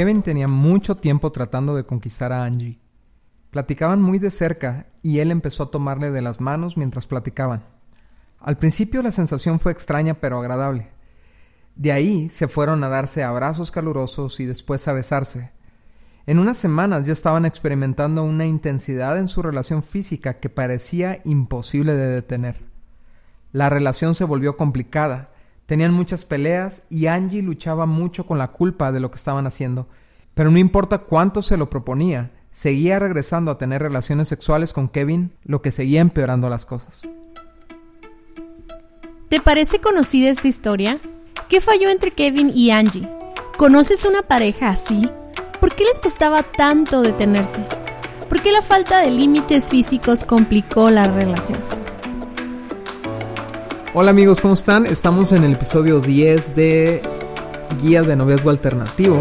Kevin tenía mucho tiempo tratando de conquistar a Angie. Platicaban muy de cerca y él empezó a tomarle de las manos mientras platicaban. Al principio la sensación fue extraña pero agradable. De ahí se fueron a darse abrazos calurosos y después a besarse. En unas semanas ya estaban experimentando una intensidad en su relación física que parecía imposible de detener. La relación se volvió complicada, tenían muchas peleas y Angie luchaba mucho con la culpa de lo que estaban haciendo, pero no importa cuánto se lo proponía, seguía regresando a tener relaciones sexuales con Kevin, lo que seguía empeorando las cosas. ¿Te parece conocida esta historia? ¿Qué falló entre Kevin y Angie? ¿Conoces una pareja así? ¿Por qué les costaba tanto detenerse? ¿Por qué la falta de límites físicos complicó la relación? Hola amigos, ¿cómo están? Estamos en el episodio 10 de Guía de Noviazgo Alternativo.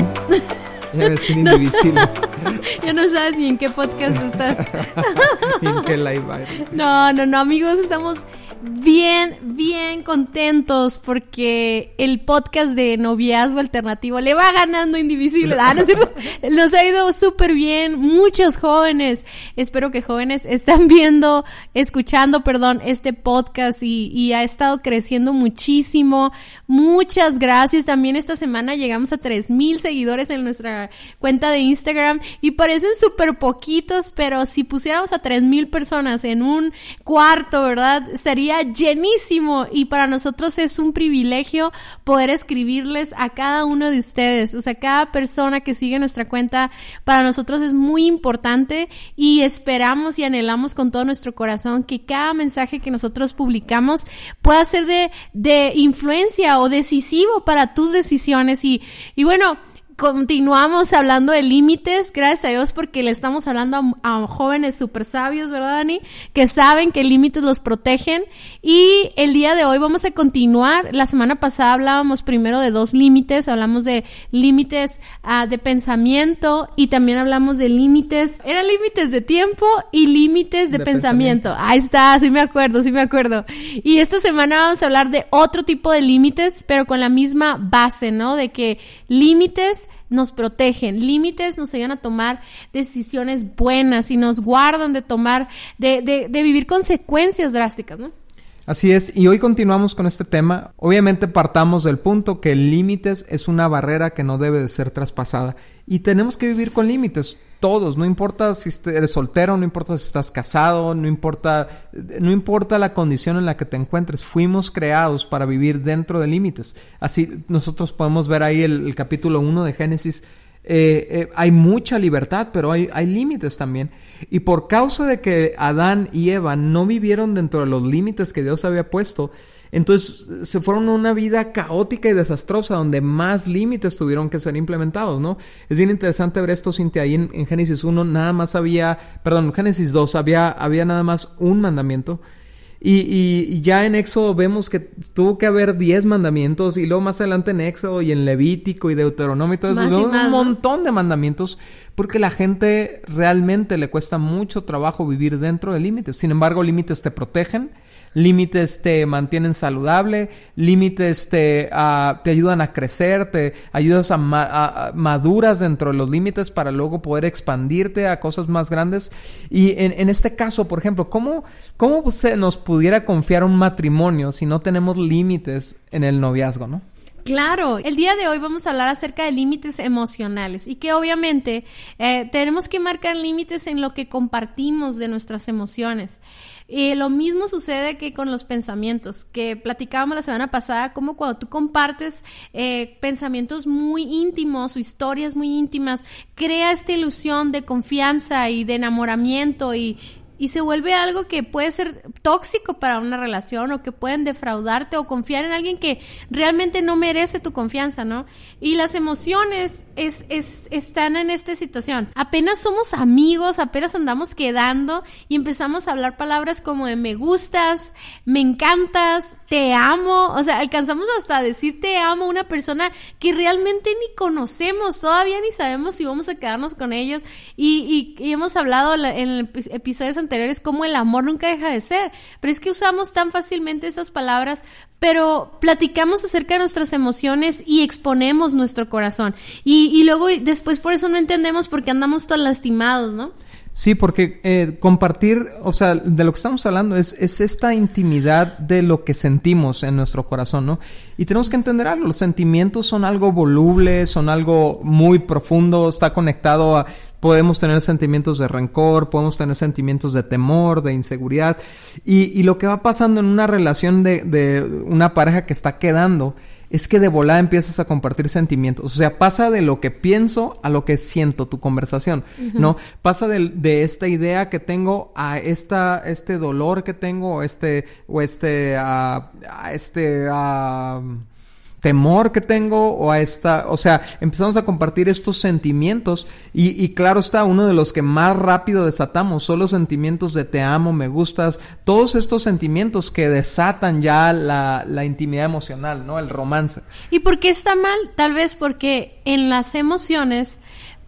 indivisibles. Ya no sabes ni en qué podcast estás. en qué live No, no, no, amigos, estamos bien, bien contentos porque el podcast de noviazgo alternativo le va ganando indivisible. Ah, Nos ha ido súper bien. Muchos jóvenes, espero que jóvenes están viendo, escuchando, perdón, este podcast y, y ha estado creciendo muchísimo. Muchas gracias. También esta semana llegamos a 3000 seguidores en nuestra cuenta de Instagram y parecen súper poquitos, pero si pusiéramos a 3000 personas en un cuarto, ¿verdad? Sería llenísimo y para nosotros es un privilegio poder escribirles a cada uno de ustedes, o sea, cada persona que sigue nuestra cuenta, para nosotros es muy importante y esperamos y anhelamos con todo nuestro corazón que cada mensaje que nosotros publicamos pueda ser de, de influencia o decisivo para tus decisiones. Y, y bueno, continuamos hablando de límites, gracias a Dios porque le estamos hablando a, jóvenes súper sabios, ¿verdad, Dani? Que saben que límites los protegen. Y el día de hoy vamos a continuar. La semana pasada hablábamos primero de dos límites, hablamos de límites ah, de pensamiento y también hablamos de límites, eran límites de tiempo y límites de, pensamiento. Ahí está, sí me acuerdo, sí me acuerdo. Y esta semana vamos a hablar de otro tipo de límites, pero con la misma base, ¿no? De que límites nos protegen, límites nos ayudan a tomar decisiones buenas y nos guardan de tomar, de, de, de vivir consecuencias drásticas, ¿no? Así es, y hoy continuamos con este tema. Obviamente partamos del punto que límites es una barrera que no debe de ser traspasada. Y tenemos que vivir con límites, todos, no importa si eres soltero, no importa si estás casado, no importa, no importa la condición en la que te encuentres, fuimos creados para vivir dentro de límites. Así nosotros podemos ver ahí el, capítulo 1 de Génesis, eh, eh, hay mucha libertad, pero hay, hay límites también. Y por causa de que Adán y Eva no vivieron dentro de los límites que Dios había puesto, entonces se fueron a una vida caótica y desastrosa donde más límites tuvieron que ser implementados, ¿no? Es bien interesante ver esto, Cintia, ahí en, Génesis 1 nada más había, perdón, en Génesis 2 había, había nada más un mandamiento. Y, y, ya en Éxodo vemos que tuvo que haber 10 mandamientos y luego más adelante en Éxodo y en Levítico y Deuteronomio y todo eso, un montón de mandamientos porque la gente realmente le cuesta mucho trabajo vivir dentro de límites. Sin embargo, límites te protegen límites te mantienen saludable, límites te, ah, te ayudan a crecer, te ayudas a, maduras dentro de los límites para luego poder expandirte a cosas más grandes. Y en, este caso, por ejemplo, ¿cómo, ¿cómo se nos pudiera confiar un matrimonio si no tenemos límites en el noviazgo, no? Claro, el día de hoy vamos a hablar acerca de límites emocionales y que obviamente eh, tenemos que marcar límites en lo que compartimos de nuestras emociones. Y lo mismo sucede que con los pensamientos, que platicábamos la semana pasada, como cuando tú compartes eh, pensamientos muy íntimos o historias muy íntimas, crea esta ilusión de confianza y de enamoramiento y y se vuelve algo que puede ser tóxico para una relación o que pueden defraudarte o confiar en alguien que realmente no merece tu confianza, ¿no? Y las emociones es, es, están en esta situación. Apenas somos amigos, apenas andamos quedando y empezamos a hablar palabras como de me gustas, me encantas, te amo, o sea, alcanzamos hasta decir te amo a una persona que realmente ni conocemos, todavía ni sabemos si vamos a quedarnos con ellos y, y, hemos hablado en episodios anteriores cómo el amor nunca deja de ser, pero es que usamos tan fácilmente esas palabras pero platicamos acerca de nuestras emociones y exponemos nuestro corazón. Y, y luego después por eso no entendemos por qué andamos tan lastimados, ¿no? Sí, porque eh, compartir, o sea, de lo que estamos hablando es, es, esta intimidad de lo que sentimos en nuestro corazón, ¿no? Y tenemos que entender algo, los sentimientos son algo voluble, son algo muy profundo, está conectado a, podemos tener sentimientos de rencor, podemos tener sentimientos de temor, de inseguridad, y, y lo que va pasando en una relación de, de una pareja que está quedando, es que de volada empiezas a compartir sentimientos. O sea, pasa de lo que pienso a lo que siento tu conversación, ¿no? Pasa de, de, esta idea que tengo a esta, este dolor que tengo, o este, o este, a, este, a temor que tengo o a esta, o sea, empezamos a compartir estos sentimientos y, y, claro está, uno de los que más rápido desatamos son los sentimientos de te amo, me gustas, todos estos sentimientos que desatan ya la, la intimidad emocional, ¿no? El romance. ¿Y por qué está mal? Tal vez porque en las emociones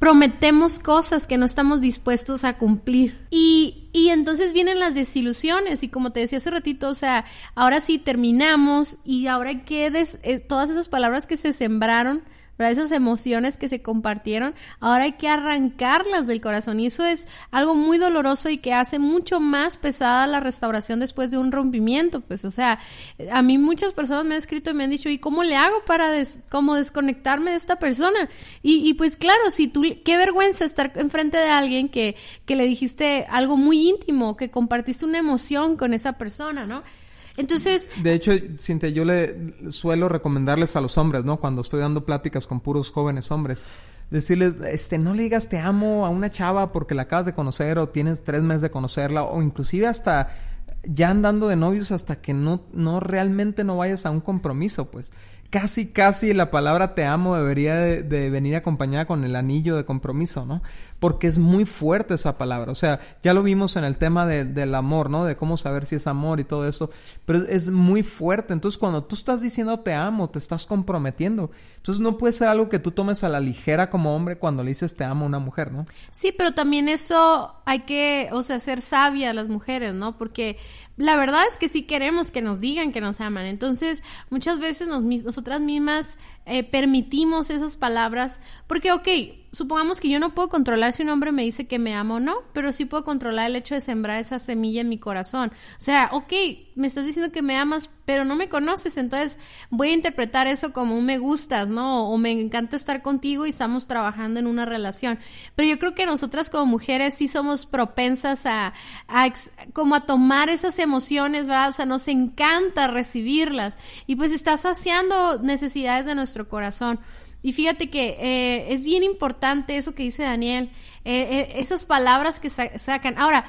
prometemos cosas que no estamos dispuestos a cumplir. Y, y entonces vienen las desilusiones y como te decía hace ratito, o sea, ahora sí terminamos y ahora que eh, todas esas palabras que se sembraron esas emociones que se compartieron, ahora hay que arrancarlas del corazón y eso es algo muy doloroso y que hace mucho más pesada la restauración después de un rompimiento, pues, o sea, a mí muchas personas me han escrito y me han dicho, ¿y cómo le hago para desconectarme de esta persona? Y, y, pues claro, si tú, qué vergüenza estar enfrente de alguien que, que le dijiste algo muy íntimo, que compartiste una emoción con esa persona, ¿no? Entonces... De hecho, Cintia, yo le suelo recomendarles a los hombres, ¿no? Cuando estoy dando pláticas con puros jóvenes hombres, decirles, este, no le digas te amo a una chava porque la acabas de conocer o tienes tres meses de conocerla o inclusive hasta ya andando de novios hasta que no, no realmente no vayas a un compromiso, pues casi, casi la palabra te amo debería de, venir acompañada con el anillo de compromiso, ¿no? Porque es muy fuerte esa palabra. O sea, ya lo vimos en el tema del amor, ¿no? De cómo saber si es amor y todo eso. Pero es muy fuerte. Entonces, cuando tú estás diciendo te amo, te estás comprometiendo. Entonces, no puede ser algo que tú tomes a la ligera como hombre cuando le dices te amo a una mujer, ¿no? Sí, pero también eso hay que, o sea, ser sabia a las mujeres, ¿no? Porque la verdad es que sí queremos que nos digan que nos aman. Entonces, muchas veces nos, nosotras mismas eh, permitimos esas palabras porque, ok, supongamos que yo no puedo controlar si un hombre me dice que me ama o no, pero sí puedo controlar el hecho de sembrar esa semilla en mi corazón. O sea, ok, me estás diciendo que me amas, pero no me conoces, entonces voy a interpretar eso como un me gustas, ¿no? O me encanta estar contigo y estamos trabajando en una relación. Pero yo creo que nosotras como mujeres sí somos propensas a, a como a tomar esas emociones, ¿verdad? O sea, nos encanta recibirlas y pues está saciando necesidades de nuestro corazón. Y fíjate que eh, es bien importante eso que dice Daniel, eh, eh, esas palabras que sacan. Ahora,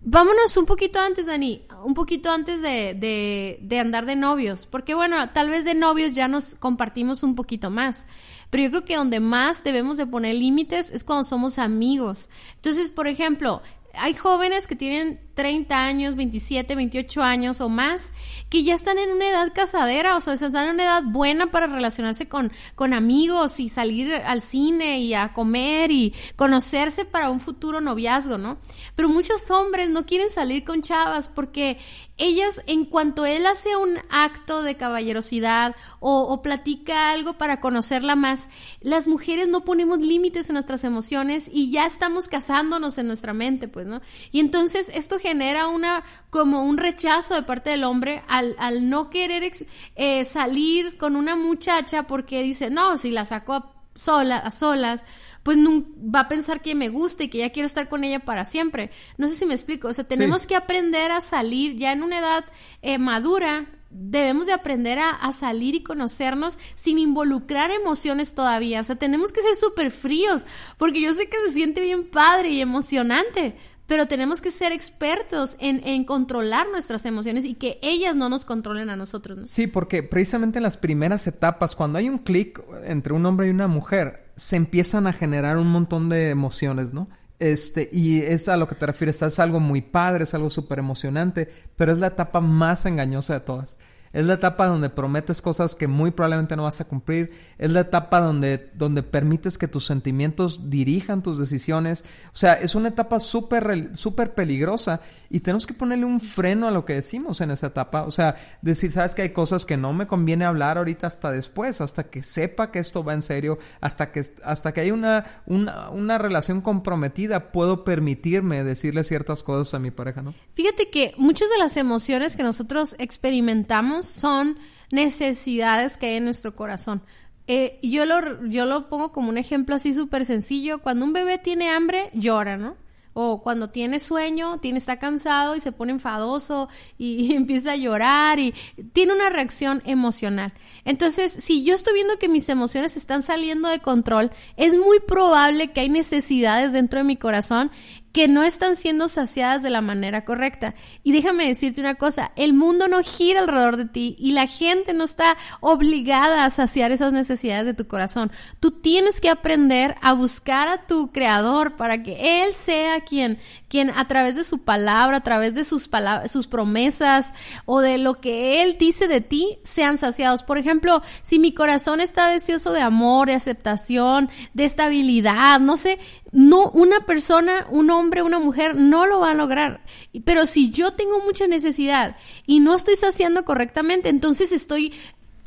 vámonos un poquito antes, Dani, un poquito antes de, de, de, andar de novios, porque bueno, tal vez de novios ya nos compartimos un poquito más, pero yo creo que donde más debemos de poner límites es cuando somos amigos. Entonces, por ejemplo, hay jóvenes que tienen 30 años, 27, 28 años o más, que ya están en una edad casadera, o sea, están en una edad buena para relacionarse con, con amigos y salir al cine y a comer y conocerse para un futuro noviazgo, ¿no? Pero muchos hombres no quieren salir con chavas porque ellas, en cuanto él hace un acto de caballerosidad o, o, platica algo para conocerla más, las mujeres no ponemos límites en nuestras emociones y ya estamos casándonos en nuestra mente, pues, ¿no? Y entonces esto genera una como un rechazo de parte del hombre al, al no querer eh, salir con una muchacha porque dice, no, si la saco a, sola, a solas, pues va a pensar que me gusta y que ya quiero estar con ella para siempre. No sé si me explico. O sea, tenemos que aprender a salir ya en una edad eh, madura. Debemos de aprender a, a, salir y conocernos sin involucrar emociones todavía. O sea, tenemos que ser súper fríos, porque yo sé que se siente bien padre y emocionante, pero tenemos que ser expertos en, controlar nuestras emociones y que ellas no nos controlen a nosotros. ¿no? Sí, porque precisamente en las primeras etapas, cuando hay un clic entre un hombre y una mujer, se empiezan a generar un montón de emociones, ¿no? Este, y es a lo que te refieres, es algo muy padre, es algo súper emocionante, pero es la etapa más engañosa de todas. Es la etapa donde prometes cosas que muy probablemente no vas a cumplir. Es la etapa donde, donde permites que tus sentimientos dirijan tus decisiones. O sea, es una etapa súper súper peligrosa y tenemos que ponerle un freno a lo que decimos en esa etapa. O sea, decir, sabes que hay cosas que no me conviene hablar ahorita hasta después, hasta que sepa que esto va en serio, hasta que, hasta que hay una, una, una relación comprometida, puedo permitirme decirle ciertas cosas a mi pareja, ¿no? Fíjate que muchas de las emociones que nosotros experimentamos son necesidades que hay en nuestro corazón. Eh, yo, lo, yo lo pongo como un ejemplo así súper sencillo. Cuando un bebé tiene hambre, llora, ¿no? O cuando tiene sueño, tiene, está cansado y se pone enfadoso y, y, empieza a llorar y tiene una reacción emocional. Entonces, si yo estoy viendo que mis emociones están saliendo de control, es muy probable que hay necesidades dentro de mi corazón que no están siendo saciadas de la manera correcta. Y déjame decirte una cosa, el mundo no gira alrededor de ti y la gente no está obligada a saciar esas necesidades de tu corazón. Tú tienes que aprender a buscar a tu creador para que Él sea quien, quien a través de su palabra, a través de sus, palabras, sus promesas o de lo que Él dice de ti, sean saciados. Por ejemplo, si mi corazón está deseoso de amor, de aceptación, de estabilidad, no sé, no, una persona, un hombre, una mujer no lo va a lograr. Pero si yo tengo mucha necesidad y no estoy saciando correctamente, entonces estoy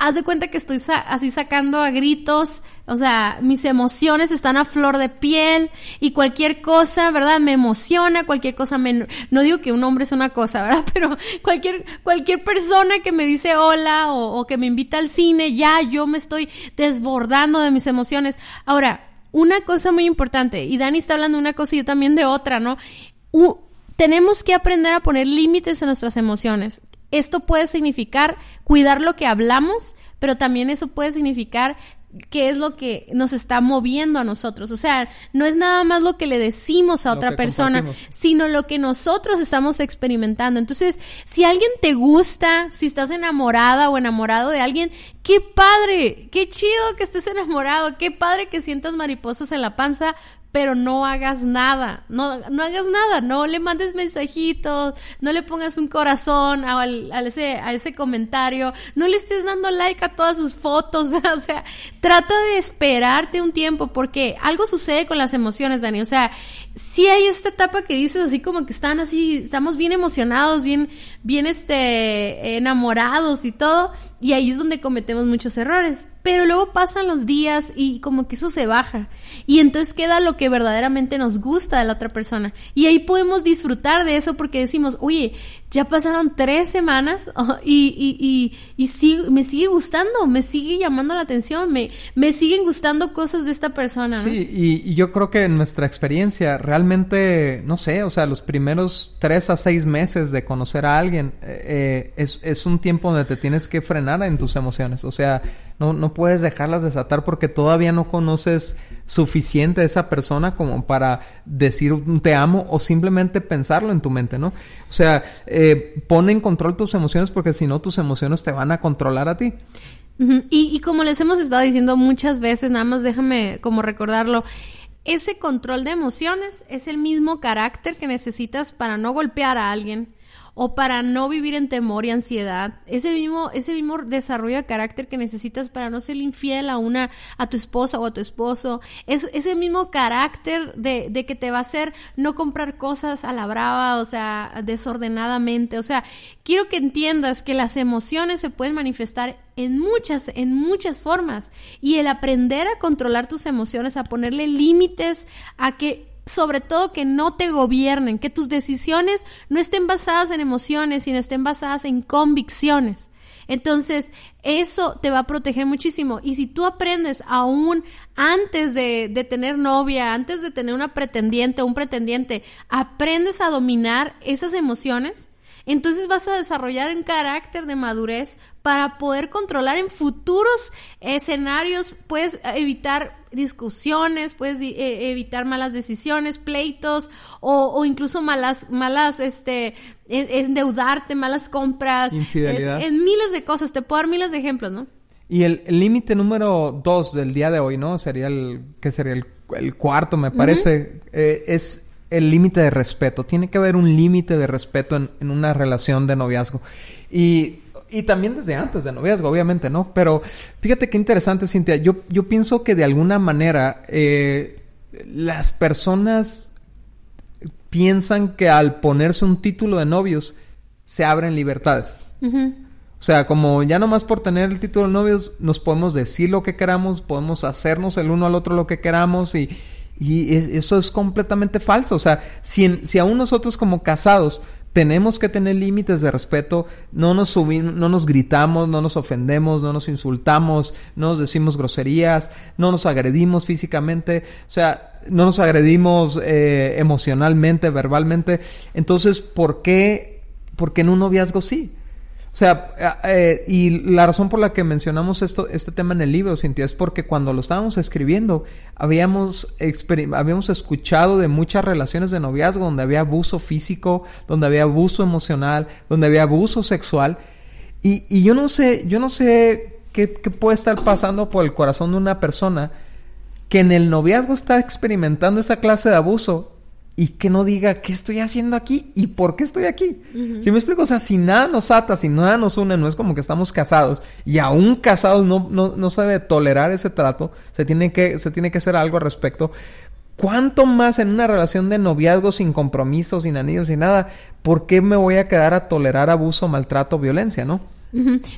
haz de cuenta que estoy así sacando a gritos, o sea, mis emociones están a flor de piel y cualquier cosa, ¿verdad? Me emociona, cualquier cosa me... No digo que un hombre es una cosa, ¿verdad? Pero cualquier, cualquier persona que me dice hola o, o que me invita al cine, ya yo me estoy desbordando de mis emociones. Ahora, una cosa muy importante, y Dani está hablando de una cosa y yo también de otra, ¿no? tenemos que aprender a poner límites en nuestras emociones. Esto puede significar cuidar lo que hablamos, pero también eso puede significar qué es lo que nos está moviendo a nosotros. O sea, no es nada más lo que le decimos a otra persona, sino lo que nosotros estamos experimentando. Entonces, si alguien te gusta, si estás enamorada o enamorado de alguien, qué padre, qué chido que estés enamorado, qué padre que sientas mariposas en la panza, pero no hagas nada, no, no hagas nada, no le mandes mensajitos, no le pongas un corazón a, ese, a ese comentario, no le estés dando like a todas sus fotos, o sea, trata de esperarte un tiempo porque algo sucede con las emociones, Dani, o sea, si hay esta etapa que dices así como que están así, estamos bien emocionados, bien, bien este, enamorados y todo, y ahí es donde cometemos muchos errores. Pero luego pasan los días y como que eso se baja. Y entonces queda lo que verdaderamente nos gusta de la otra persona. Y ahí podemos disfrutar de eso porque decimos, oye, ya pasaron tres semanas oh, y, y, y, y me sigue gustando, me sigue llamando la atención, me, me siguen gustando cosas de esta persona. Sí, y, yo creo que en nuestra experiencia realmente, no sé, o sea, los primeros tres a seis meses de conocer a alguien eh, eh, es, es un tiempo donde te tienes que frenar en tus emociones. O sea, no, no puedes dejarlas desatar porque todavía no conoces suficiente a esa persona como para decir te amo o simplemente pensarlo en tu mente, ¿no? O sea, eh, pon en control tus emociones porque si no tus emociones te van a controlar a ti. y, y como les hemos estado diciendo muchas veces, nada más déjame como recordarlo, ese control de emociones es el mismo carácter que necesitas para no golpear a alguien, o para no vivir en temor y ansiedad, ese mismo, ese mismo desarrollo de carácter que necesitas para no ser infiel a una, a tu esposa o a tu esposo, es ese mismo carácter de, de que te va a hacer no comprar cosas a la brava, o sea, desordenadamente, o sea, quiero que entiendas que las emociones se pueden manifestar en muchas, en muchas formas. Y el aprender a controlar tus emociones, a ponerle límites, a que sobre todo que no te gobiernen, que tus decisiones no estén basadas en emociones, sino estén basadas en convicciones. Entonces, eso te va a proteger muchísimo. Y si tú aprendes aún antes de, tener novia, antes de tener una pretendiente o un pretendiente, aprendes a dominar esas emociones, entonces vas a desarrollar un carácter de madurez para poder controlar en futuros escenarios, puedes evitar discusiones, puedes eh, evitar malas decisiones, pleitos o, incluso malas, malas, este, endeudarte, malas compras, infidelidad, en miles de cosas. Te puedo dar miles de ejemplos, ¿no? Y el límite número dos del día de hoy, ¿no? Sería el, que sería el, cuarto, me parece, eh, es el límite de respeto. Tiene que haber un límite de respeto en, en, una relación de noviazgo. Y, y, también desde antes de noviazgo, obviamente, ¿no? Pero fíjate qué interesante, Cintia. Yo, yo pienso que de alguna manera eh, las personas piensan que al ponerse un título de novios se abren libertades. O sea, como ya nomás por tener el título de novios nos podemos decir lo que queramos, podemos hacernos el uno al otro lo que queramos y, y eso es completamente falso. O sea, si, si aún nosotros como casados tenemos que tener límites de respeto, no nos subimos, no nos gritamos, no nos ofendemos, no nos insultamos, no nos decimos groserías, no nos agredimos físicamente, o sea, no nos agredimos eh, emocionalmente, verbalmente. Entonces, ¿por qué, por qué en un noviazgo sí? O sea, eh, y la razón por la que mencionamos esto, este tema en el libro, Cintia, es porque cuando lo estábamos escribiendo, habíamos, habíamos escuchado de muchas relaciones de noviazgo donde había abuso físico, donde había abuso emocional, donde había abuso sexual. Y, y yo no sé, yo no sé qué, qué puede estar pasando por el corazón de una persona que en el noviazgo está experimentando esa clase de abuso y que no diga qué estoy haciendo aquí y por qué estoy aquí. Si me explico? O sea, si nada nos ata, si nada nos une, no es como que estamos casados y aún casados no, no, no se debe tolerar ese trato, se tiene, que, se tiene que hacer algo al respecto. ¿Cuánto más en una relación de noviazgo sin compromiso, sin anillos, sin nada? ¿Por qué me voy a quedar a tolerar abuso, maltrato, violencia, no?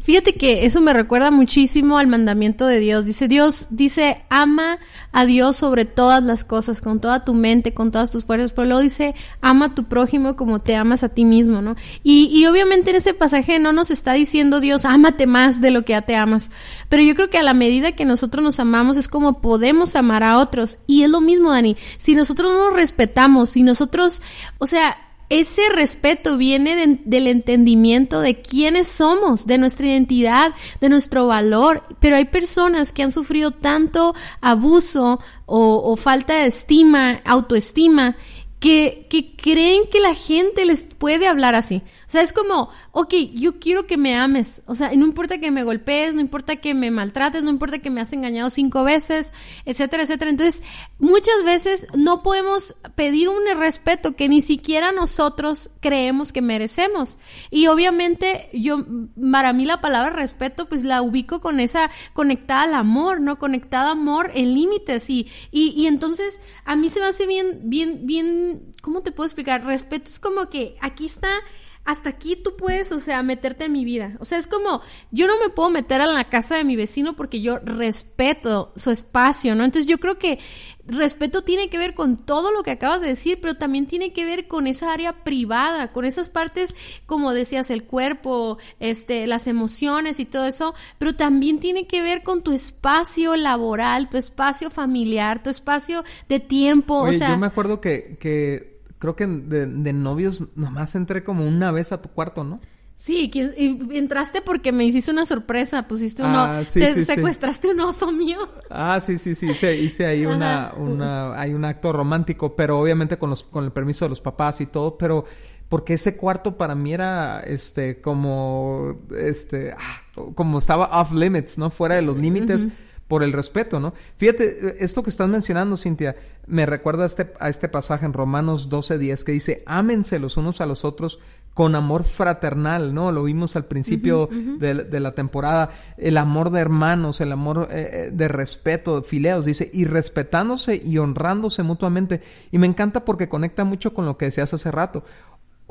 Fíjate que eso me recuerda muchísimo al mandamiento de Dios. Dice Dios, dice, ama a Dios sobre todas las cosas, con toda tu mente, con todas tus fuerzas, pero luego dice, ama a tu prójimo como te amas a ti mismo, ¿no? Y, y obviamente en ese pasaje no nos está diciendo Dios, ámate más de lo que ya te amas, pero yo creo que a la medida que nosotros nos amamos es como podemos amar a otros. Y es lo mismo, Dani, si nosotros no nos respetamos, si nosotros, o sea, ese respeto viene del entendimiento de quiénes somos, de nuestra identidad, de nuestro valor. Pero hay personas que han sufrido tanto abuso o, falta de estima, autoestima, que, que creen que la gente les puede hablar así. O sea, es como, ok, yo quiero que me ames. O sea, no importa que me golpees, no importa que me maltrates, no importa que me has engañado cinco veces, etcétera, etcétera. Entonces, muchas veces no podemos pedir un respeto que ni siquiera nosotros creemos que merecemos. Y obviamente, yo, para mí la palabra respeto, pues la ubico con esa conectada al amor, ¿no? Conectada a amor en límites. Y, y, y entonces, a mí se me hace bien, bien, bien, ¿cómo te puedo explicar? Respeto es como que aquí está hasta aquí tú puedes, o sea, meterte en mi vida. O sea, es como, yo no me puedo meter a la casa de mi vecino porque yo respeto su espacio, ¿no? Entonces yo creo que respeto tiene que ver con todo lo que acabas de decir, pero también tiene que ver con esa área privada, con esas partes, como decías, el cuerpo, este, las emociones y todo eso, pero también tiene que ver con tu espacio laboral, tu espacio familiar, tu espacio de tiempo. o sea, yo me acuerdo que, que creo que de, de, novios nomás entré como una vez a tu cuarto, ¿no? Sí, y entraste porque me hiciste una sorpresa, pusiste uno, ah, te secuestraste un oso mío. Ah, sí, sí, sí, hice, hice ahí una, una, hay un acto romántico, pero obviamente con los, con el permiso de los papás y todo, pero porque ese cuarto para mí era, este, como, este, ah, como estaba off limits, ¿no? Fuera de los límites por el respeto, ¿no? Fíjate, esto que estás mencionando, Cintia, me recuerda a este, a este pasaje en Romanos 12:10 que dice, ámense los unos a los otros con amor fraternal, ¿no? Lo vimos al principio de, la temporada, el amor de hermanos, el amor eh, eh, de respeto, fileos, dice, y respetándose y honrándose mutuamente. Y me encanta porque conecta mucho con lo que decías hace rato.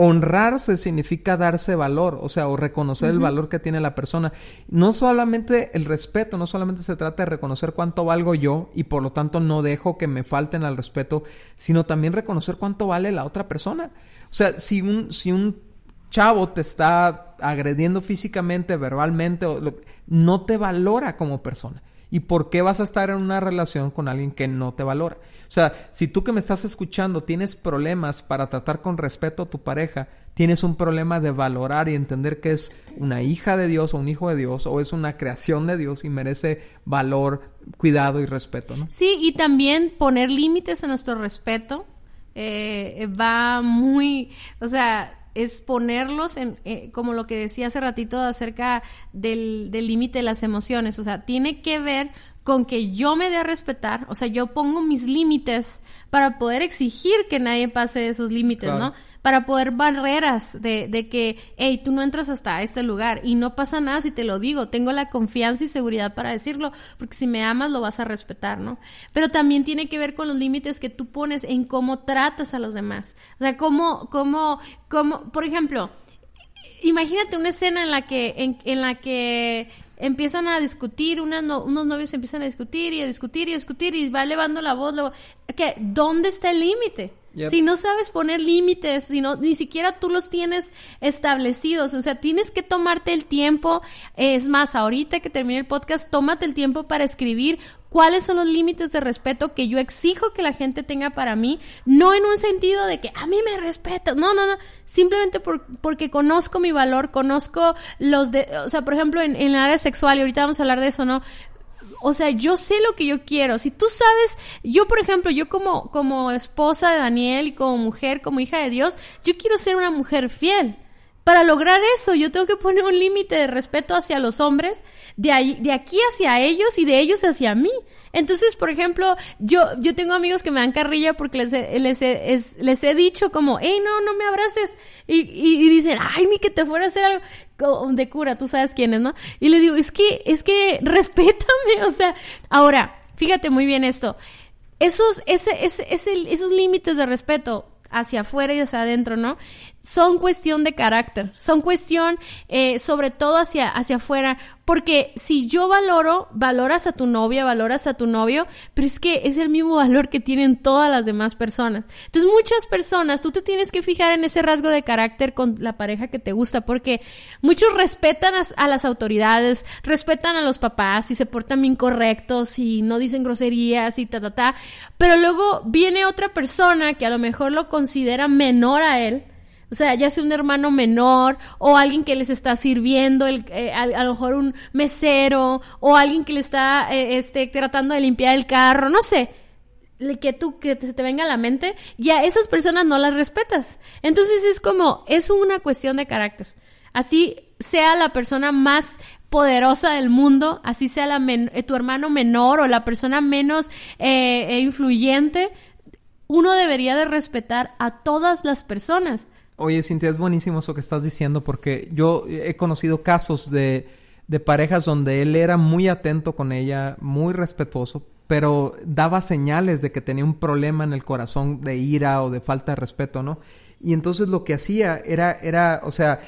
Honrarse significa darse valor, o sea, o reconocer el valor que tiene la persona. No solamente el respeto, no solamente se trata de reconocer cuánto valgo yo y por lo tanto no dejo que me falten al respeto, sino también reconocer cuánto vale la otra persona. O sea, si un, si un chavo te está agrediendo físicamente, verbalmente, no te valora como persona. ¿Y por qué vas a estar en una relación con alguien que no te valora? O sea, si tú que me estás escuchando tienes problemas para tratar con respeto a tu pareja, tienes un problema de valorar y entender que es una hija de Dios o un hijo de Dios o es una creación de Dios y merece valor, cuidado y respeto, ¿no? Sí, y también poner límites a nuestro respeto eh, va muy, o sea, es ponerlos en, eh, como lo que decía hace ratito acerca del límite de las emociones, o sea, tiene que ver con que yo me dé a respetar, o sea, yo pongo mis límites para poder exigir que nadie pase esos límites, ¿no? Para poder barreras de, de que, hey, tú no entras hasta este lugar y no pasa nada si te lo digo, tengo la confianza y seguridad para decirlo, porque si me amas lo vas a respetar, ¿no? Pero también tiene que ver con los límites que tú pones en cómo tratas a los demás, o sea, cómo, cómo, cómo, por ejemplo, imagínate una escena en la que, en, en la que empiezan a discutir, unos novios empiezan a discutir y a discutir y a discutir y va elevando la voz, luego, ¿qué? ¿dónde está el límite? Si no sabes poner límites, si no, ni siquiera tú los tienes establecidos, o sea, tienes que tomarte el tiempo, es más, ahorita que termine el podcast, tómate el tiempo para escribir cuáles son los límites de respeto que yo exijo que la gente tenga para mí, no en un sentido de que a mí me respeta, no, no, no, simplemente porque conozco mi valor, conozco los de, o sea, por ejemplo, en, en el área sexual, y ahorita vamos a hablar de eso, ¿no? o sea, yo sé lo que yo quiero. Si tú sabes, yo por ejemplo, yo como, como esposa de Daniel y como mujer, como hija de Dios, yo quiero ser una mujer fiel. Para lograr eso, yo tengo que poner un límite de respeto hacia los hombres, de, ahí, de aquí hacia ellos y de ellos hacia mí. Entonces, por ejemplo, yo, yo tengo amigos que me dan carrilla porque les he, les les he dicho como, hey, no, no me abraces. Y, y, dicen, ay, ni que te fuera a hacer algo de cura, tú sabes quién es, ¿no? Y le digo, es que, es que respétame, o sea, ahora, fíjate muy bien esto. Esos, ese, ese, esos límites de respeto hacia afuera y hacia adentro, ¿no? Son cuestión de carácter, son cuestión eh, sobre todo hacia, hacia afuera, porque si yo valoro, valoras a tu novia, valoras a tu novio, pero es que es el mismo valor que tienen todas las demás personas. Entonces muchas personas, tú te tienes que fijar en ese rasgo de carácter con la pareja que te gusta, porque muchos respetan a, las autoridades, respetan a los papás y se portan bien correctos y no dicen groserías y ta, ta, ta, pero luego viene otra persona que a lo mejor lo considera menor a él, o sea, ya sea un hermano menor o alguien que les está sirviendo, el, eh, a, lo mejor un mesero o alguien que le está eh, este, tratando de limpiar el carro, no sé que tú que se te venga a la mente, ya esas personas no las respetas. Entonces es como, es una cuestión de carácter. Así sea la persona más poderosa del mundo, así sea la eh, tu hermano menor o la persona menos influyente, uno debería de respetar a todas las personas. Oye, Cintia, es buenísimo eso que estás diciendo porque yo he conocido casos de, de parejas donde él era muy atento con ella, muy respetuoso, pero daba señales de que tenía un problema en el corazón de ira o de falta de respeto, ¿no? Y entonces lo que hacía era, era, o sea,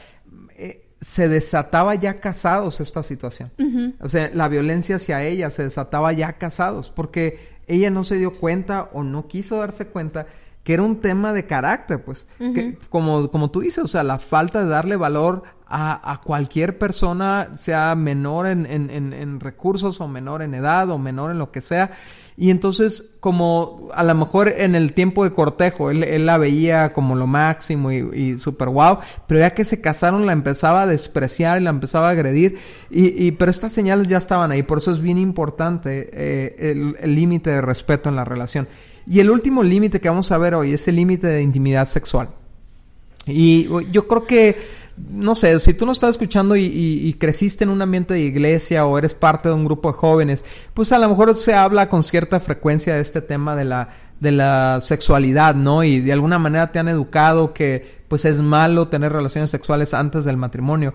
eh, se desataba ya casados esta situación. O sea, la violencia hacia ella se desataba ya casados porque ella no se dio cuenta o no quiso darse cuenta que era un tema de carácter, pues, que, como, como tú dices, o sea, la falta de darle valor a, a cualquier persona, sea menor en, en, en, recursos o menor en edad o menor en lo que sea. Y entonces, como a lo mejor en el tiempo de cortejo, él, él la veía como lo máximo y, y super wow, pero ya que se casaron la empezaba a despreciar y la empezaba a agredir. Y, y pero estas señales ya estaban ahí, por eso es bien importante eh, el límite de respeto en la relación. Y el último límite que vamos a ver hoy es el límite de intimidad sexual. Y yo creo que, no sé, si tú no estás escuchando y, creciste en un ambiente de iglesia o eres parte de un grupo de jóvenes, pues a lo mejor se habla con cierta frecuencia de este tema de la, de la sexualidad, ¿no? Y de alguna manera te han educado que pues es malo tener relaciones sexuales antes del matrimonio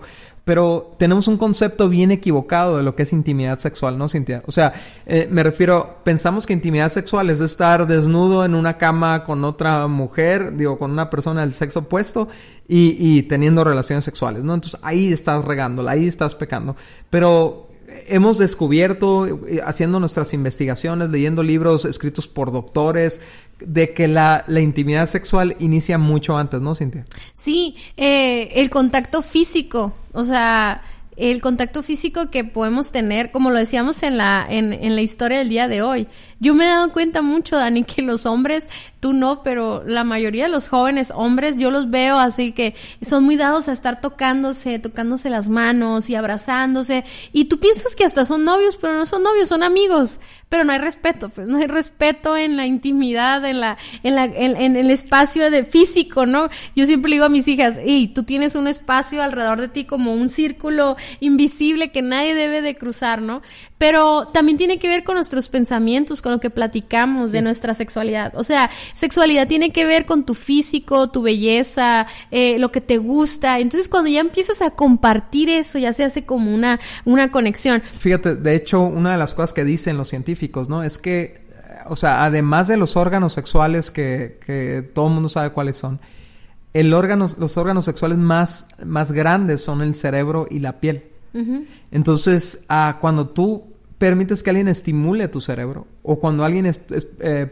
pero tenemos un concepto bien equivocado de lo que es intimidad sexual, ¿no, Cintia? O sea, eh, me refiero, pensamos que intimidad sexual es estar desnudo en una cama con otra mujer, digo, con una persona del sexo opuesto y, y teniendo relaciones sexuales, ¿no? Entonces ahí estás regándola, ahí estás pecando. Pero hemos descubierto, eh, haciendo nuestras investigaciones, leyendo libros escritos por doctores, de que la, intimidad sexual inicia mucho antes, ¿no, Cintia? Sí, eh, el contacto físico, o sea, el contacto físico que podemos tener, como lo decíamos en la, en, en la historia del día de hoy. Yo me he dado cuenta mucho, Dani, que los hombres tú no, pero la mayoría de los jóvenes hombres yo los veo así que son muy dados a estar tocándose, tocándose las manos y abrazándose. Y tú piensas que hasta son novios, pero no son novios, son amigos. Pero no hay respeto, pues no hay respeto en la intimidad, en la, en la, en, el espacio de físico, ¿no? Yo siempre digo a mis hijas, y tú tienes un espacio alrededor de ti como un círculo invisible que nadie debe de cruzar, ¿no? Pero también tiene que ver con nuestros pensamientos, con lo que platicamos de nuestra sexualidad. O sea, sexualidad tiene que ver con tu físico, tu belleza, eh, lo que te gusta. Entonces, cuando ya empiezas a compartir eso, ya se hace como una, una conexión. Fíjate, de hecho, una de las cosas que dicen los científicos, ¿no? Es que, o sea, además de los órganos sexuales que, que todo el mundo sabe cuáles son, el órgano, los órganos sexuales más, más grandes son el cerebro y la piel. Entonces, ah, cuando tú permites que alguien estimule tu cerebro o cuando alguien eh,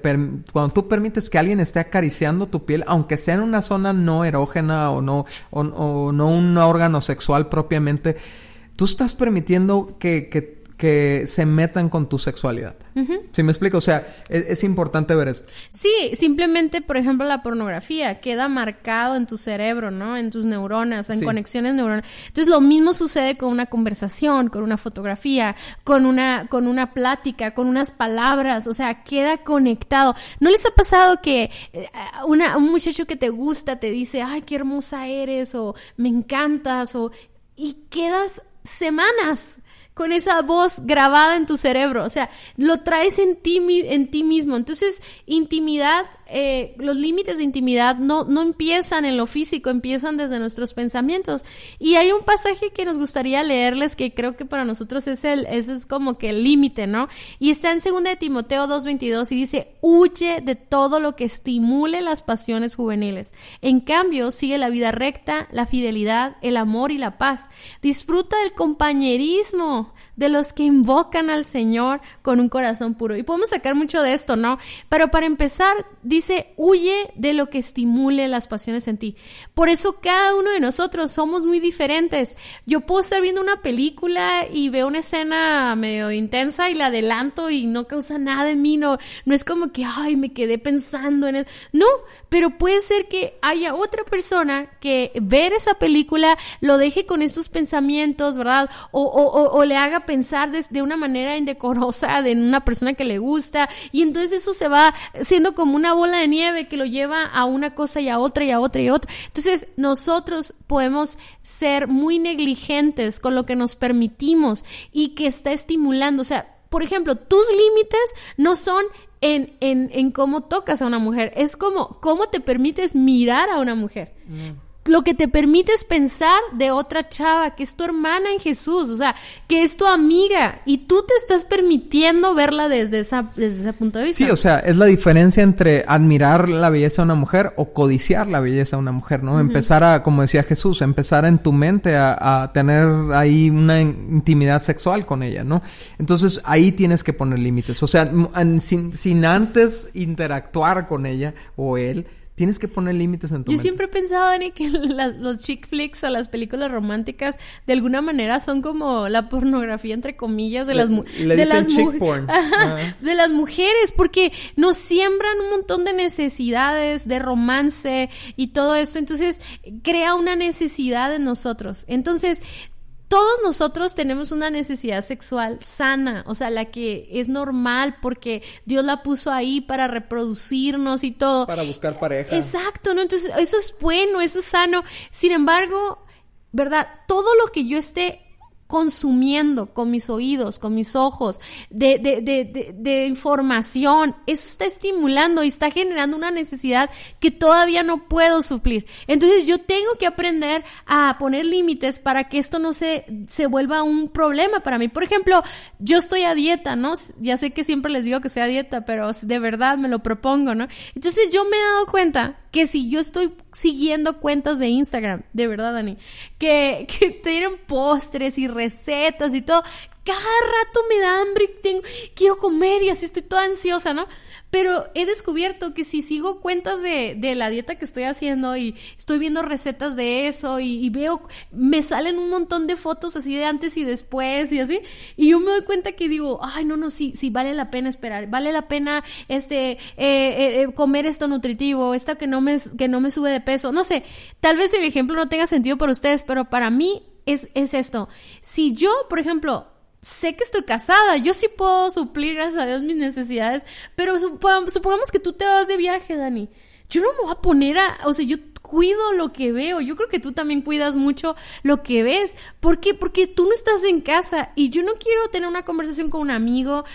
cuando tú permites que alguien esté acariciando tu piel aunque sea en una zona no erógena o no o, no un órgano sexual propiamente tú estás permitiendo que, que, que se metan con tu sexualidad ¿Sí me explico? O sea, es, importante ver esto. Sí, simplemente, por ejemplo, la pornografía queda marcado en tu cerebro, ¿no? En tus neuronas, en conexiones neuronales. Entonces, lo mismo sucede con una conversación, con una fotografía, con una, con una plática, con unas palabras. O sea, queda conectado. ¿No les ha pasado que eh, una, un muchacho que te gusta te dice, ay, qué hermosa eres, o me encantas, o... y quedas semanas con esa voz grabada en tu cerebro, o sea, lo traes en ti, en ti mismo. Entonces, intimidad eh, los límites de intimidad no, no empiezan en lo físico, empiezan desde nuestros pensamientos. Y hay un pasaje que nos gustaría leerles que creo que para nosotros es el, ese es como que el límite, ¿no? Y está en 2 de Timoteo 2.22 y dice, huye de todo lo que estimule las pasiones juveniles. En cambio, sigue la vida recta, la fidelidad, el amor y la paz. Disfruta del compañerismo de los que invocan al Señor con un corazón puro. Y podemos sacar mucho de esto, ¿no? Pero para empezar, dice, huye de lo que estimule las pasiones en ti. Por eso cada uno de nosotros somos muy diferentes. Yo puedo estar viendo una película y veo una escena medio intensa y la adelanto y no causa nada en mí, no, no es como que, ay, me quedé pensando en eso. No, pero puede ser que haya otra persona que ver esa película lo deje con estos pensamientos, ¿verdad? O, o, o, le haga pensar de, de, una manera indecorosa de una persona que le gusta y entonces eso se va siendo como una bola de nieve que lo lleva a una cosa y a otra y a otra y a otra. Entonces, nosotros podemos ser muy negligentes con lo que nos permitimos y que está estimulando. O sea, por ejemplo, tus límites no son en, en, en cómo tocas a una mujer, es como cómo te permites mirar a una mujer. Mm lo que te permite es pensar de otra chava, que es tu hermana en Jesús, o sea, que es tu amiga, y tú te estás permitiendo verla desde, esa, desde ese punto de vista. Sí, o sea, es la diferencia entre admirar la belleza de una mujer o codiciar la belleza de una mujer, ¿no? Empezar a, como decía Jesús, empezar en tu mente a, a, tener ahí una intimidad sexual con ella, ¿no? Entonces ahí tienes que poner límites, o sea, sin, sin antes interactuar con ella o él, Tienes que poner límites en tu Yo siempre he pensado, Dani, que los chick flicks o las películas románticas de alguna manera son como la pornografía, entre comillas, de las, de las, de las mujeres, porque nos siembran un montón de necesidades, de romance y todo eso. Entonces, crea una necesidad en nosotros. Entonces, todos nosotros tenemos una necesidad sexual sana, o sea, la que es normal porque Dios la puso ahí para reproducirnos y todo. Para buscar pareja. Exacto, ¿no? Entonces, eso es bueno, eso es sano. Sin embargo, ¿verdad? Todo lo que yo esté consumiendo con mis oídos, con mis ojos, de, de, de, información. Eso está estimulando y está generando una necesidad que todavía no puedo suplir. Entonces yo tengo que aprender a poner límites para que esto no se, se vuelva un problema para mí. Por ejemplo, yo estoy a dieta, ¿no? Ya sé que siempre les digo que sea a dieta, pero de verdad me lo propongo, ¿no? Entonces yo me he dado cuenta que si yo estoy siguiendo cuentas de Instagram, de verdad, Dani, que, tienen postres y recetas y todo, cada rato me da hambre, tengo, quiero comer y así estoy toda ansiosa, ¿no? Pero he descubierto que si sigo cuentas de, de la dieta que estoy haciendo y estoy viendo recetas de eso y, veo, me salen un montón de fotos así de antes y después y así, y yo me doy cuenta que digo, ay, no, no, sí, sí, vale la pena esperar, vale la pena este, eh, eh, eh, comer esto nutritivo, esto que no, me, que no me sube de peso, no sé, tal vez mi ejemplo no tenga sentido para ustedes, pero para mí es, es esto. Si yo, por ejemplo, sé que estoy casada, yo sí puedo suplir, gracias a Dios, mis necesidades, pero supongamos que tú te vas de viaje, Dani. Yo no me voy a poner a, o sea, yo cuido lo que veo. Yo creo que tú también cuidas mucho lo que ves. ¿Por qué? Porque tú no estás en casa y yo no quiero tener una conversación con un amigo.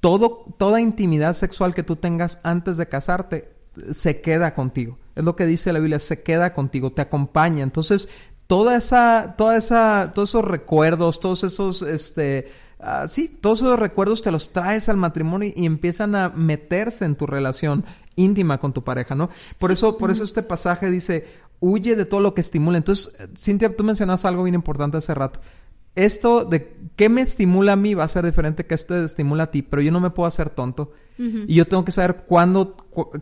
Todo, toda intimidad sexual que tú tengas antes de casarte se queda contigo. Es lo que dice la Biblia, se queda contigo, te acompaña. Entonces, toda esa, toda esa, todos esos recuerdos, todos esos, este, uh, sí, todos esos recuerdos te los traes al matrimonio y empiezan a meterse en tu relación íntima con tu pareja, ¿no? Por eso, por eso este pasaje dice, huye de todo lo que estimula. Entonces, Cintia, tú mencionas algo bien importante hace rato esto de qué me estimula a mí va a ser diferente que esto te estimula a ti, pero yo no me puedo hacer tonto. Y yo tengo que saber cuándo,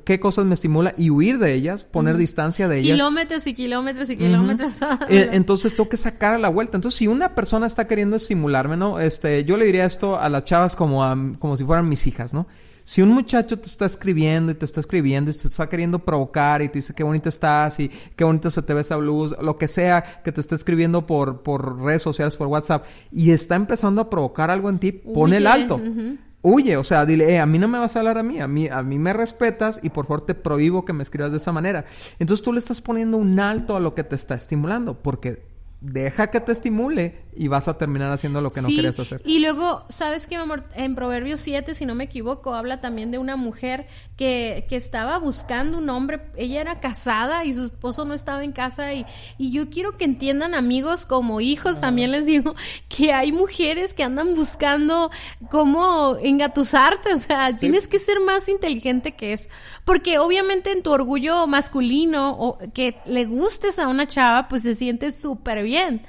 qué cosas me estimula y huir de ellas, poner distancia de ellas. Kilómetros y kilómetros y kilómetros. Eh, entonces tengo que sacar a la vuelta. Entonces, si una persona está queriendo estimularme, ¿no? Este, yo le diría esto a las chavas como, a, como si fueran mis hijas, ¿no? Si un muchacho te está escribiendo y te está escribiendo y te está queriendo provocar y te dice qué bonita estás y qué bonita se te ve esa luz, lo que sea que te esté escribiendo por, por redes sociales, por WhatsApp, y está empezando a provocar algo en ti, pon el alto. Huye, o sea, dile, eh, a mí no me vas a hablar a mí, a mí, a mí me respetas y por favor te prohíbo que me escribas de esa manera. Entonces tú le estás poniendo un alto a lo que te está estimulando, porque deja que te estimule y vas a terminar haciendo lo que no querías hacer. Y luego, ¿sabes qué, amor? En Proverbios 7, si no me equivoco, habla también de una mujer que, que, estaba buscando un hombre. Ella era casada y su esposo no estaba en casa. Y, y yo quiero que entiendan, amigos, como hijos, también les digo que hay mujeres que andan buscando cómo engatusarte. O sea, tienes que ser más inteligente que eso. Porque obviamente en tu orgullo masculino o que le gustes a una chava, pues se siente súper bien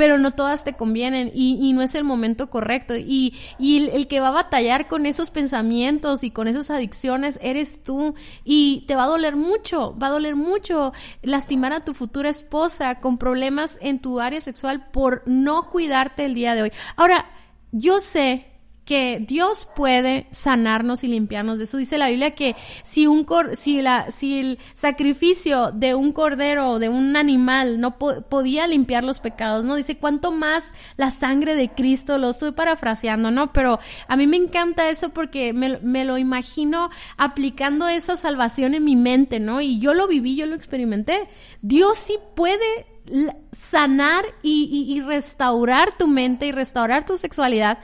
pero no todas te convienen y, no es el momento correcto. Y, el, que va a batallar con esos pensamientos y con esas adicciones eres tú y te va a doler mucho, va a doler mucho lastimar a tu futura esposa con problemas en tu área sexual por no cuidarte el día de hoy. Ahora, yo sé que Dios puede sanarnos y limpiarnos de eso. Dice la Biblia que si un si la si el sacrificio de un cordero o de un animal no podía limpiar los pecados, ¿no? Dice cuánto más la sangre de Cristo, lo estoy parafraseando, ¿no? Pero a mí me encanta eso porque me, me lo imagino aplicando esa salvación en mi mente, ¿no? Y yo lo viví, yo lo experimenté. Dios sí puede sanar y, restaurar tu mente y restaurar tu sexualidad.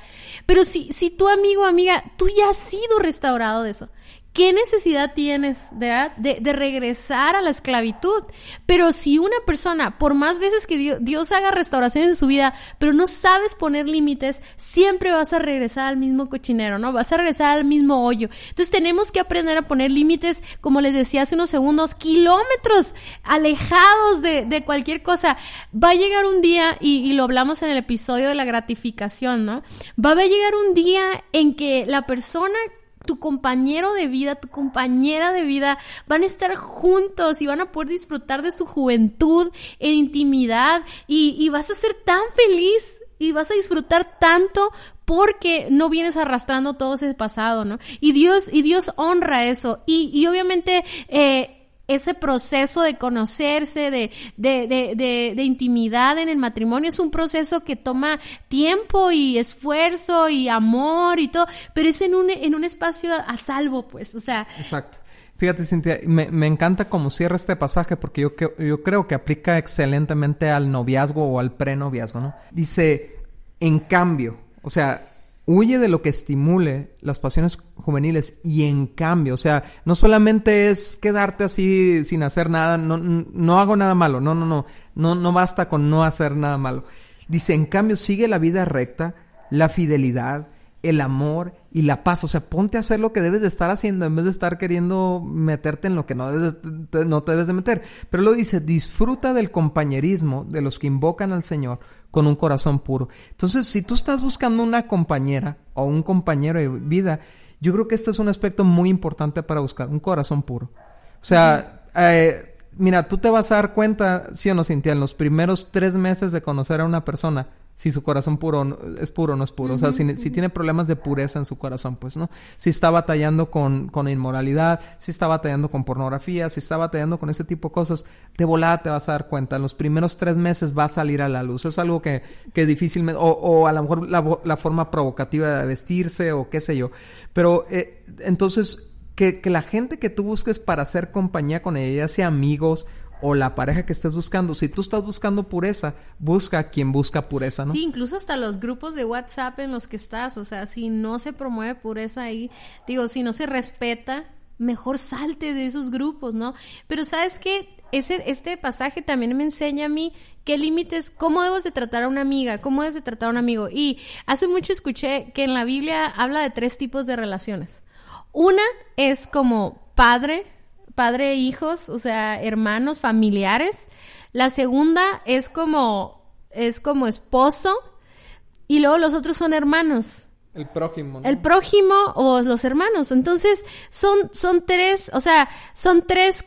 Pero si, si tu amigo amiga, tú ya has sido restaurado de eso. ¿Qué necesidad tienes de, de, regresar a la esclavitud? Pero si una persona, por más veces que Dios, haga restauraciones en su vida, pero no sabes poner límites, siempre vas a regresar al mismo cochinero, ¿no? Vas a regresar al mismo hoyo. Entonces tenemos que aprender a poner límites, como les decía hace unos segundos, kilómetros alejados de, cualquier cosa. Va a llegar un día, y lo hablamos en el episodio de la gratificación, ¿no? Va a llegar un día en que la persona tu compañero de vida, tu compañera de vida van a estar juntos y van a poder disfrutar de su juventud en intimidad y, vas a ser tan feliz y vas a disfrutar tanto porque no vienes arrastrando todo ese pasado, ¿no? Y Dios, y Dios honra eso. Y, y obviamente eh, ese proceso de conocerse, de, de, de, de, intimidad en el matrimonio, es un proceso que toma tiempo y esfuerzo y amor y todo, pero es en un, en un espacio a salvo, pues, o sea. Exacto. Fíjate, Cintia, me, me encanta cómo cierra este pasaje porque yo, yo creo que aplica excelentemente al noviazgo o al prenoviazgo, ¿no? Dice, en cambio, o sea, huye de lo que estimule las pasiones juveniles y en cambio, o sea, no solamente es quedarte así sin hacer nada, no, no hago nada malo, no, no, no, no, no basta con no hacer nada malo. Dice, en cambio, sigue la vida recta, la fidelidad, el amor y la paz. O sea, ponte a hacer lo que debes de estar haciendo en vez de estar queriendo meterte en lo que no, no te debes de meter. Pero lo dice, disfruta del compañerismo de los que invocan al Señor con un corazón puro. Entonces, si tú estás buscando una compañera o un compañero de vida, yo creo que este es un aspecto muy importante para buscar, un corazón puro. O sea, eh, mira, tú te vas a dar cuenta, sí o no, Cintia, en los primeros tres meses de conocer a una persona, si su corazón puro es puro o no es puro. o sea, si, tiene problemas de pureza en su corazón, pues, ¿no? Si está batallando con, con inmoralidad, si está batallando con pornografía, si está batallando con ese tipo de cosas, de volada te vas a dar cuenta. En los primeros tres meses va a salir a la luz. Es algo que, que difícilmente, o, o a lo mejor la, la, forma provocativa de vestirse o qué sé yo. Pero, eh, entonces, que, que la gente que tú busques para hacer compañía con ella, ya sea amigos o la pareja que estés buscando. Si tú estás buscando pureza, busca a quien busca pureza, ¿no? Sí, incluso hasta los grupos de WhatsApp en los que estás, o sea, si no se promueve pureza ahí, digo, si no se respeta, mejor salte de esos grupos, ¿no? Pero sabes qué, ese, este pasaje también me enseña a mí qué límites, cómo debes de tratar a una amiga, cómo debes de tratar a un amigo. Y hace mucho escuché que en la Biblia habla de tres tipos de relaciones. Una es como padre, padre e hijos, o sea, hermanos, familiares. La segunda es como, es como esposo. Y luego los otros son hermanos. El prójimo. El prójimo o los hermanos. Entonces, son, son tres, o sea, son tres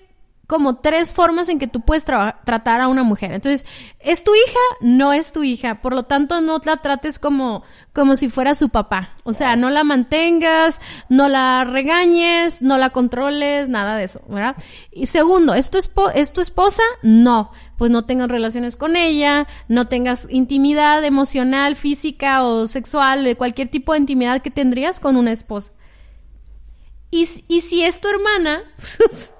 como tres formas en que tú puedes tratar a una mujer. Entonces, ¿es tu hija? No es tu hija. Por lo tanto, no la trates como, como si fuera su papá. O sea, no la mantengas, no la regañes, no la controles, nada de eso, ¿verdad? Y segundo, ¿es tu, ¿es tu esposa? No. Pues no tengas relaciones con ella, no tengas intimidad emocional, física o sexual, de cualquier tipo de intimidad que tendrías con una esposa. Y, y si es tu hermana,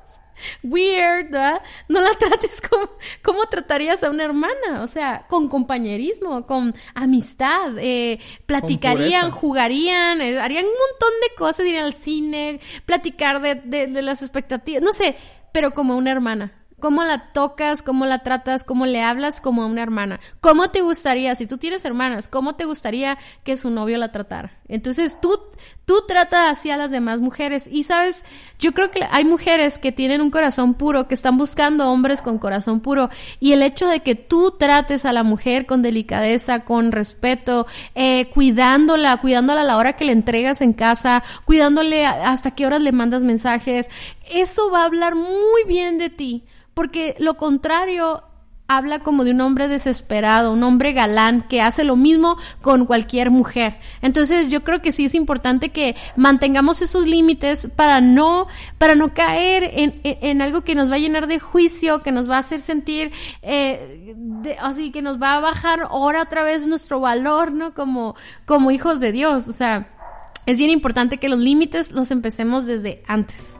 weird, ¿verdad? No la trates como, como tratarías a una hermana, o sea, con compañerismo, con amistad, eh, platicarían, jugarían, eh, harían un montón de cosas, irían al cine, platicar de, de las expectativas, no sé, pero como una hermana cómo la tocas, cómo la tratas, cómo le hablas como a una hermana. ¿Cómo te gustaría, si tú tienes hermanas, cómo te gustaría que su novio la tratara? Entonces tú, tú tratas así a las demás mujeres. Y sabes, yo creo que hay mujeres que tienen un corazón puro, que están buscando hombres con corazón puro. Y el hecho de que tú trates a la mujer con delicadeza, con respeto, eh, cuidándola, cuidándola a la hora que le entregas en casa, cuidándole hasta qué horas le mandas mensajes, eso va a hablar muy bien de ti porque lo contrario habla como de un hombre desesperado, un hombre galán que hace lo mismo con cualquier mujer. Entonces yo creo que sí es importante que mantengamos esos límites para no, para no caer en, algo que nos va a llenar de juicio, que nos va a hacer sentir, eh, así que nos va a bajar ahora otra vez nuestro valor, ¿no? Como, como hijos de Dios. O sea, es bien importante que los límites los empecemos desde antes.